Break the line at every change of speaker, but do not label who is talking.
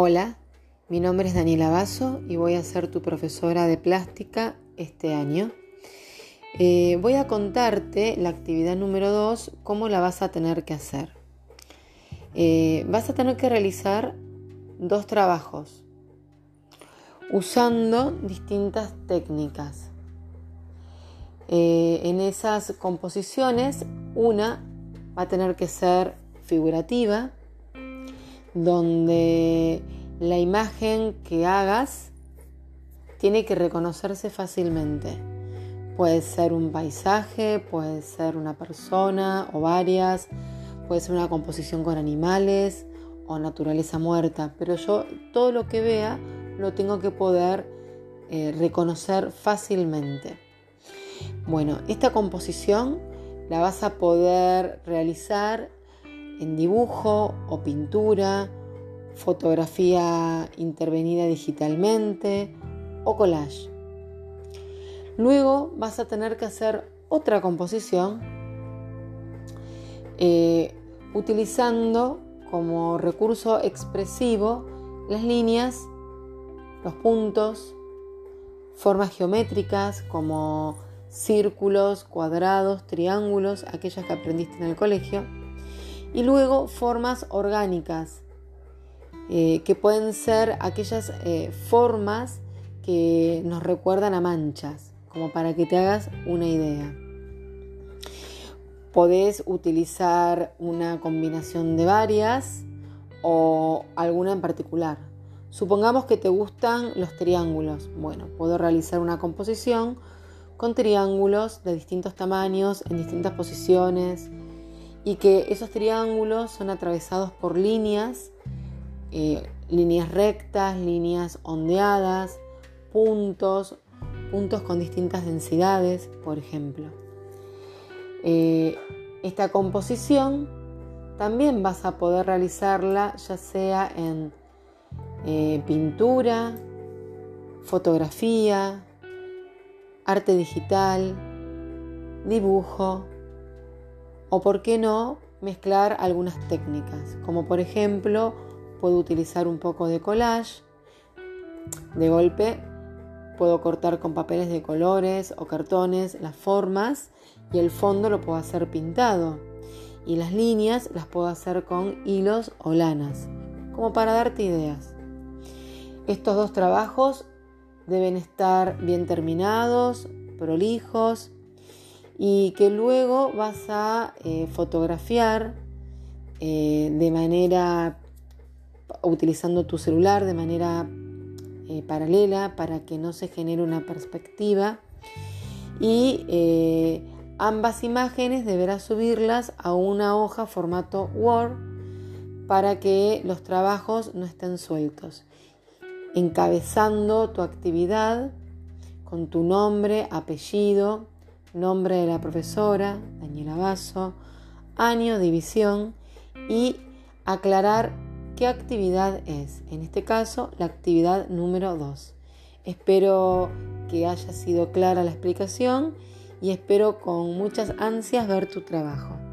Hola, mi nombre es Daniela Basso y voy a ser tu profesora de plástica este año. Eh, voy a contarte la actividad número 2, cómo la vas a tener que hacer. Eh, vas a tener que realizar dos trabajos usando distintas técnicas. Eh, en esas composiciones, una va a tener que ser figurativa, donde la imagen que hagas tiene que reconocerse fácilmente. Puede ser un paisaje, puede ser una persona o varias, puede ser una composición con animales o naturaleza muerta, pero yo todo lo que vea lo tengo que poder eh, reconocer fácilmente. Bueno, esta composición la vas a poder realizar en dibujo o pintura, fotografía intervenida digitalmente o collage. Luego vas a tener que hacer otra composición eh, utilizando como recurso expresivo las líneas, los puntos, formas geométricas como círculos, cuadrados, triángulos, aquellas que aprendiste en el colegio y luego formas orgánicas, eh, que pueden ser aquellas eh, formas que nos recuerdan a manchas, como para que te hagas una idea. Podés utilizar una combinación de varias o alguna en particular. Supongamos que te gustan los triángulos. Bueno, puedo realizar una composición con triángulos de distintos tamaños, en distintas posiciones, y que esos triángulos son atravesados por líneas, eh, líneas rectas, líneas ondeadas, puntos, puntos con distintas densidades, por ejemplo. Eh, esta composición también vas a poder realizarla ya sea en eh, pintura, fotografía, arte digital, dibujo, o por qué no mezclar algunas técnicas, como por ejemplo puedo utilizar un poco de collage, de golpe puedo cortar con papeles de colores o cartones las formas y el fondo lo puedo hacer pintado y las líneas las puedo hacer con hilos o lanas, como para darte ideas. Estos dos trabajos deben estar bien terminados, prolijos y que luego vas a eh, fotografiar eh, de manera, utilizando tu celular de manera eh, paralela para que no se genere una perspectiva. Y ambas imágenes deberás subirlas a una hoja formato Word para que los trabajos no estén sueltos, encabezando tu actividad con tu nombre, apellido, nombre de la profesora, Daniela Basso, año, división y aclarar qué actividad es. En este caso, la actividad número 2. Espero que haya sido clara la explicación y espero con muchas ansias ver tu trabajo.